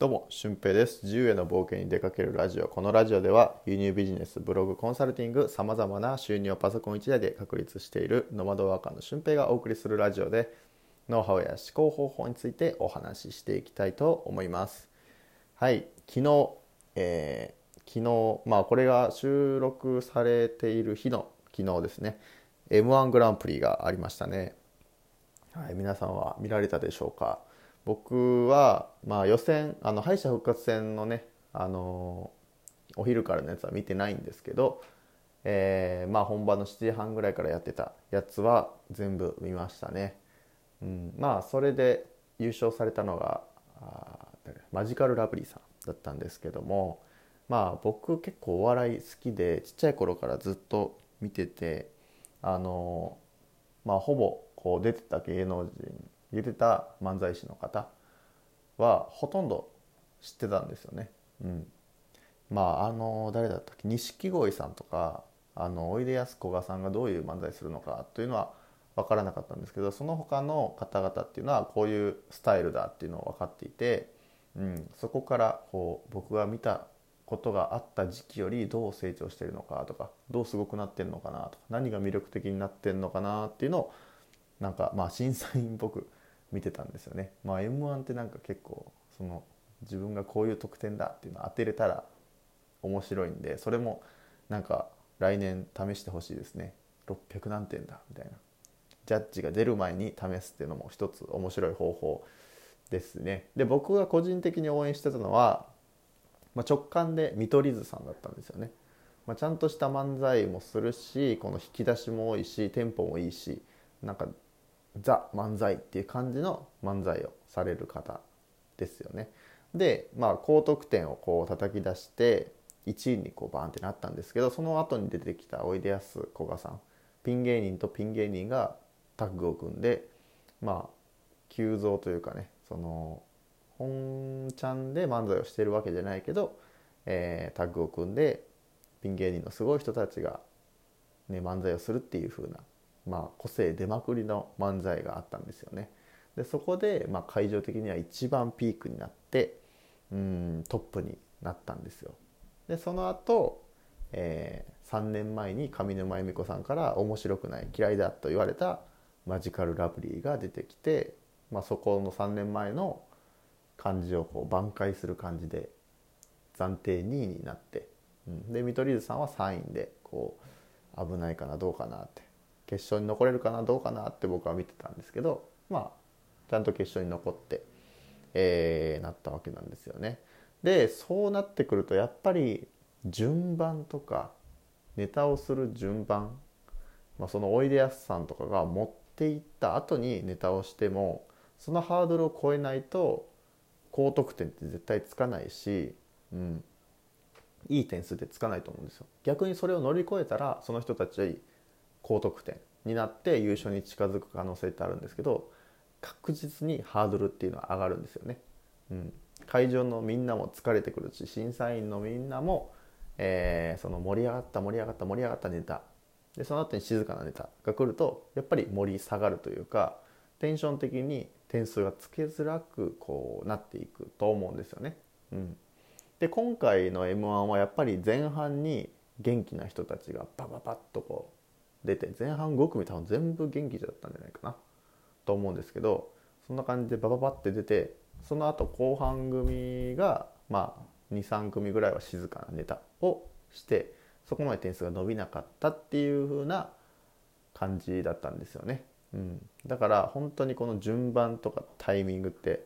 どうも、俊平です。自由への冒険に出かけるラジオ。このラジオでは、輸入ビジネス、ブログ、コンサルティング、様々な収入をパソコン1台で確立しているノマドワーカーの俊平がお送りするラジオで、ノウハウや思考方法についてお話ししていきたいと思います。はい、昨日、えー昨日、まあこれが収録されている日の昨日ですね、M1 グランプリがありましたね。はい、皆さんは見られたでしょうか？僕は、まあ、予選あの敗者復活戦のね、あのお昼からのやつは見てないんですけど、えーまあ、本番の7時半ぐらいからやってたやつは全部見ましたね、うん、まあそれで優勝されたのがマジカルラブリーさんだったんですけどもまあ僕結構お笑い好きでちっちゃい頃からずっと見ててあのまあほぼこう出てた芸能人出てた漫才師の方はほとんど知ってたんですよね。うん、まああの誰だったっけ？錦鯉さんとかあのおいでやすこがさんがどういう漫才するのかというのは分からなかったんですけどその他の方々っていうのはこういうスタイルだっていうのを分かっていて、うん、そこからこう僕が見たことがあった時期よりどう成長してるのかとかどうすごくなってるのかなとか何が魅力的になってるのかなっていうのをなんかまあ審査員っぽく見てたんですよね。まあ、m 1ってなんか結構その自分がこういう得点だっていうのを当てれたら面白いんでそれもなんか来年試してほしいですね。600何点だみたいな。ジャッジが出る前に試すっていうのも一つ面白い方法ですね。で僕が個人的に応援してたのは、まあ、直感で見取り図さんだったんですよね、まあ、ちゃんとした漫才もするしこの引き出しも多いしテンポもいいしなんかザ漫才っていう感じの漫才をされる方ですよね。でまあ高得点をこう叩き出して1位にこうバーンってなったんですけどその後に出てきたおいでやすこがさんピン芸人とピン芸人がタッグを組んでまあ急増というかねその本ちゃんで漫才をしてるわけじゃないけど、えータッグを組んでピン芸人のすごい人たちが、ね、漫才をするっていう風なまあ、個性出まくりの漫才があったんですよね。でそこで、まあ、会場的には一番ピークになってうんトップになったんですよ。でその後、えー3年前に上沼恵美子さんから面白くない嫌いだと言われたマジカルラブリーが出てきて、まあ、そこの3年前の感じをこう挽回する感じで暫定2位になって、うん、で見取り図さんは3位でこう危ないかなどうかなって決勝に残れるかなどうかなって僕は見てたんですけどまあちゃんと決勝に残って、えーなったわけなんですよね。でそうなってくるとやっぱり順番とかネタをする順番、まあ、そのおいでやすさんとかが持っていった後にネタをしてもそのハードルを超えないと高得点って絶対つかないし、うん、いい点数ってつかないと思うんですよ。逆にそれを乗り越えたらその人たち高得点になって優勝に近づく可能性ってあるんですけど確実にハードルっていうのは上がるんですよね。うん、会場のみんなも疲れてくるし審査員のみんなも、えーその盛り上がった盛り上がった盛り上がったネタでその後に静かなネタが来るとやっぱり盛り下がるというかテンション的に点数がつけづらくこうなっていくと思うんですよね。うん、で今回の m 1はやっぱり前半に元気な人たちがバババッとこう出て前半5組多分全部元気だったんじゃないかなと思うんですけどそんな感じでバババって出てその後後半組がまあ23組ぐらいは静かなネタをしてそこまで点数が伸びなかったっていう風な感じだったんですよね。うん、だから本当にこの順番とかタイミングって、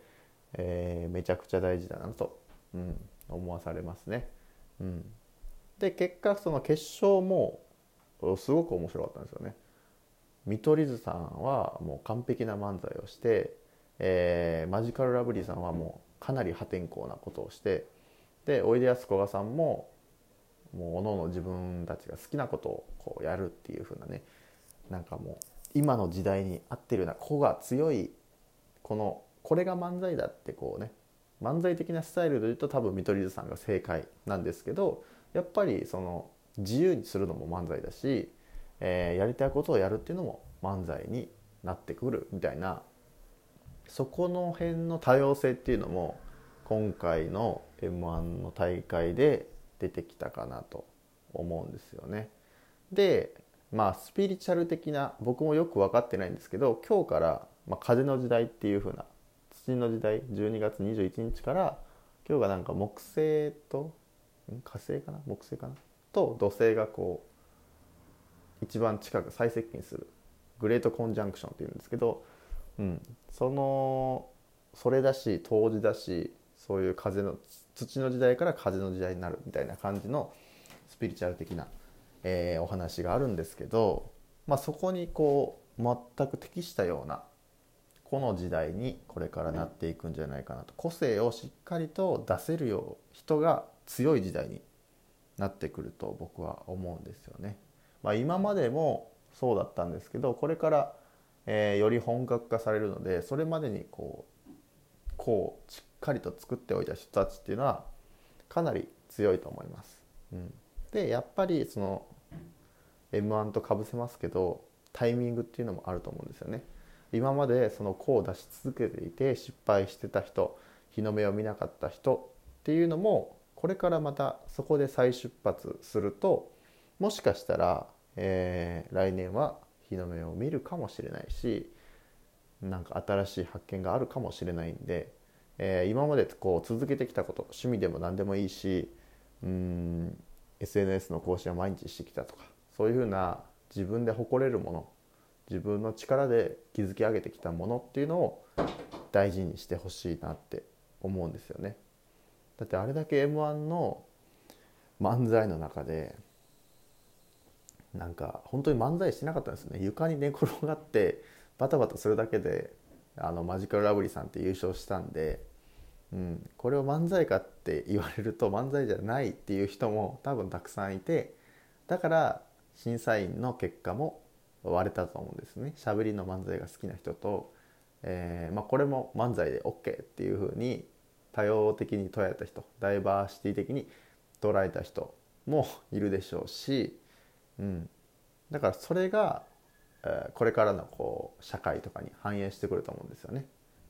えーめちゃくちゃ大事だなと、うん、思わされますね。うん、で結果その決勝もすごく面白かったんですよね。見取り図さんはもう完璧な漫才をして、えーマジカルラブリーさんはもうかなり破天荒なことをしてでおいでやすこがさんももうおのおの自分たちが好きなことをこうやるっていう風なねなんかもう今の時代に合ってるような子が強いこのこれが漫才だってこうね漫才的なスタイルで言うと多分見取り図さんが正解なんですけどやっぱりその自由にするのも漫才だし、えーやりたいことをやるっていうのも漫才になってくるみたいなそこの辺の多様性っていうのも今回の m 1の大会で出てきたかなと思うんですよね。でまあスピリチュアル的な僕もよく分かってないんですけど今日から「まあ、風の時代」っていう風な土の時代12月21日から今日がなんか木星と火星かな？木星かな？と土星がこう一番近く最接近するグレートコンジャンクションっていうんですけど、うん、そのそれだし冬至だしそういう風の土の時代から風の時代になるみたいな感じのスピリチュアル的な、えー、お話があるんですけど、まあ、そこにこう全く適したようなこの時代にこれからなっていくんじゃないかなと。個性をしっかりと出せるよう人が強い時代になってくると僕は思うんですよね。まあ、今までもそうだったんですけどこれから、えー、より本格化されるのでそれまでにこうこうしっかりと作っておいた人たちっていうのはかなり強いと思います。うん、でやっぱりその m 1とかぶせますけどタイミングっていうのもあると思うんですよね。今までその子を出し続けていて失敗してた人日の目を見なかった人っていうのもこれからまたそこで再出発するともしかしたら、えー、来年は日の目を見るかもしれないしなんか新しい発見があるかもしれないんで、えー、今までこう続けてきたこと趣味でも何でもいいしうん SNS の更新は毎日してきたとかそういうふうな自分で誇れるもの自分の力で築き上げてきたものっていうのを大事にしてほしいなって思うんですよね。だってあれだけ m 1の漫才の中でなんか本当に漫才してなかったんですね床に寝転がってバタバタするだけであのマジカルラブリーさんって優勝したんで、うん、これを漫才かって言われると漫才じゃないっていう人も多分たくさんいてだから審査員の結果も割れたと思うんですね。しゃべりの漫才が好きな人と、えーまあ、これも漫才で OK っていうふうに多様的に捉えた人ダイバーシティ的に捉えた人もいるでしょうし、うん、だからそれが、えー、これからのこう社会とかに反映してくると思うんですよね。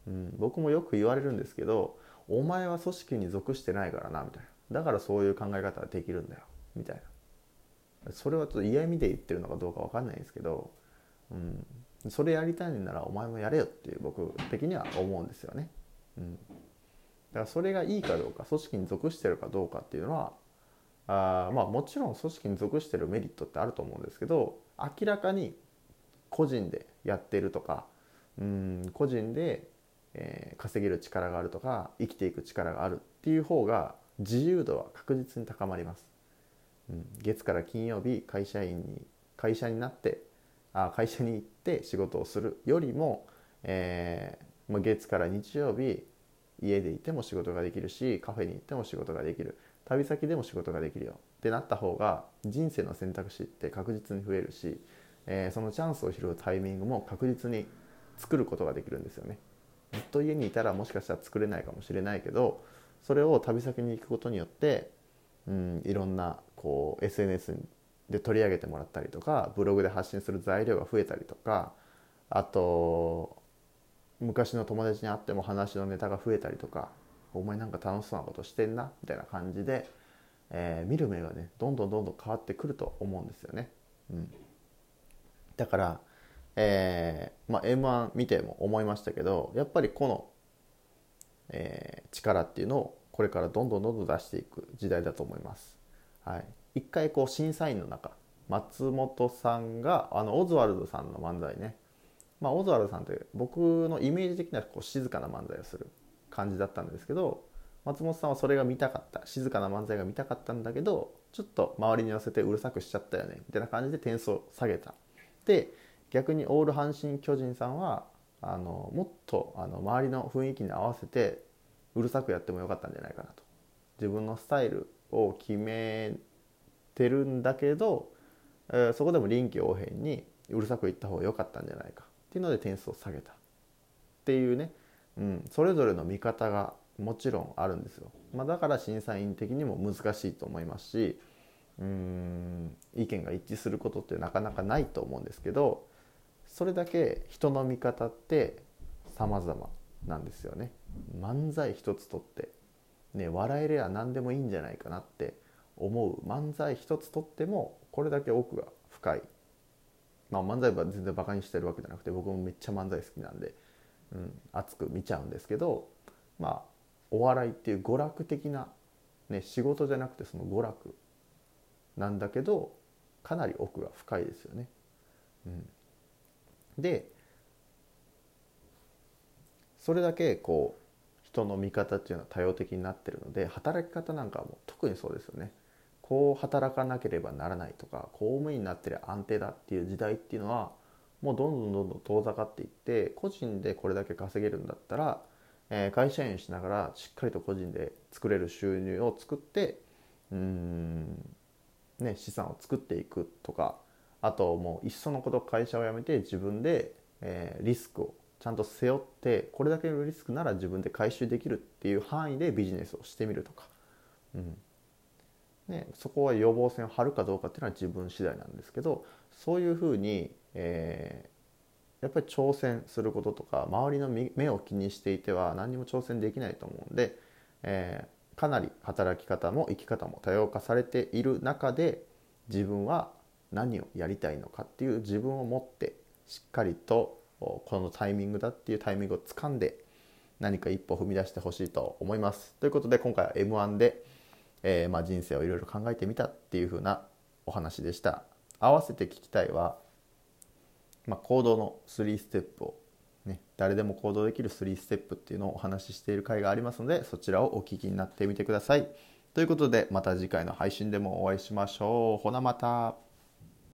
うん、僕もよく言われるんですけど「お前は組織に属してないからな」みたいな。だからそういう考え方ができるんだよみたいな。それはちょっと嫌味で言ってるのかどうか分かんないんですけど、うん、それやりたいんならお前もやれよっていう僕的には思うんですよね。うん、だからそれがいいかどうか組織に属してるかどうかっていうのはあまあもちろん組織に属してるメリットってあると思うんですけど明らかに個人でやってるとかうん個人で、えー、稼げる力があるとか生きていく力があるっていう方が自由度は確実に高まります。うん、月から金曜日会社員に会社になってあ会社に行って仕事をするよりも、えー、まあ、月から日曜日家でいても仕事ができるしカフェに行っても仕事ができる旅先でも仕事ができるよってなった方が人生の選択肢って確実に増えるし、えー、そのチャンスを拾うタイミングも確実に作ることができるんですよね。ずっと家にいたらもしかしたら作れないかもしれないけどそれを旅先に行くことによって、うん、いろんなこう SNS で取り上げてもらったりとかブログで発信する材料が増えたりとかあと昔の友達に会っても話のネタが増えたりとかお前なんか楽しそうなことしてんなみたいな感じで、えー、見る目がねどんどんどんどん変わってくると思うんですよね。うん、だから、えーまあ、m 1見ても思いましたけどやっぱりこの、えー、力っていうのをこれからどんどんどんどん出していく時代だと思います。はい、一回こう審査員の中松本さんがあのオズワルドさんの漫才ね、まあ、オズワルドさんって僕のイメージ的にはこう静かな漫才をする感じだったんですけど松本さんはそれが見たかった静かな漫才が見たかったんだけどちょっと周りに寄せてうるさくしちゃったよねみたいな感じで点数を下げた。で逆にオール阪神・巨人さんはあのもっとあの周りの雰囲気に合わせてうるさくやってもよかったんじゃないかなと。自分のスタイルを決めてるんだけど、えー、そこでも臨機応変にうるさく言った方が良かったんじゃないか。っていうので点数を下げたっていうね、うん、それぞれの見方がもちろんあるんですよ、まあ、だから審査員的にも難しいと思いますしうん意見が一致することってなかなかないと思うんですけどそれだけ人の見方って様々なんですよね。漫才一つとってね、笑えりゃ何でもいいんじゃないかなって思う漫才一つとってもこれだけ奥が深い、まあ、漫才は全然バカにしてるわけじゃなくて僕もめっちゃ漫才好きなんで、うん、熱く見ちゃうんですけどまあお笑いっていう娯楽的な、ね、仕事じゃなくてその娯楽なんだけどかなり奥が深いですよね。うん、でそれだけこう人の見方っていうのは多様的になってるので働き方なんかも特にそうですよね。こう働かなければならないとか公務員になってりゃ安定だっていう時代っていうのはもうどんどんどんどん遠ざかっていって個人でこれだけ稼げるんだったら、えー、会社員しながらしっかりと個人で作れる収入を作ってうん、ね、資産を作っていくとかあともういっそのこと会社を辞めて自分で、えー、リスクをちゃんと背負ってこれだけのリスクなら自分で回収できるっていう範囲でビジネスをしてみるとか、うん。ね、そこは予防線を張るかどうかっていうのは自分次第なんですけどそういうふうに、えー、やっぱり挑戦することとか周りの目を気にしていては何にも挑戦できないと思うんで、えー、かなり働き方も生き方も多様化されている中で自分は何をやりたいのかっていう自分を持ってしっかりとこのタイミングだっていうタイミングをつかんで何か一歩踏み出してほしいと思います。ということで今回は m 1で、えー、まあ、人生をいろいろ考えてみたっていう風なお話でした。合わせて聞きたいは、まあ、行動の3ステップを、ね、誰でも行動できる3ステップっていうのをお話ししている回がありますのでそちらをお聞きになってみてください。ということでまた次回の配信でもお会いしましょう。ほなまた。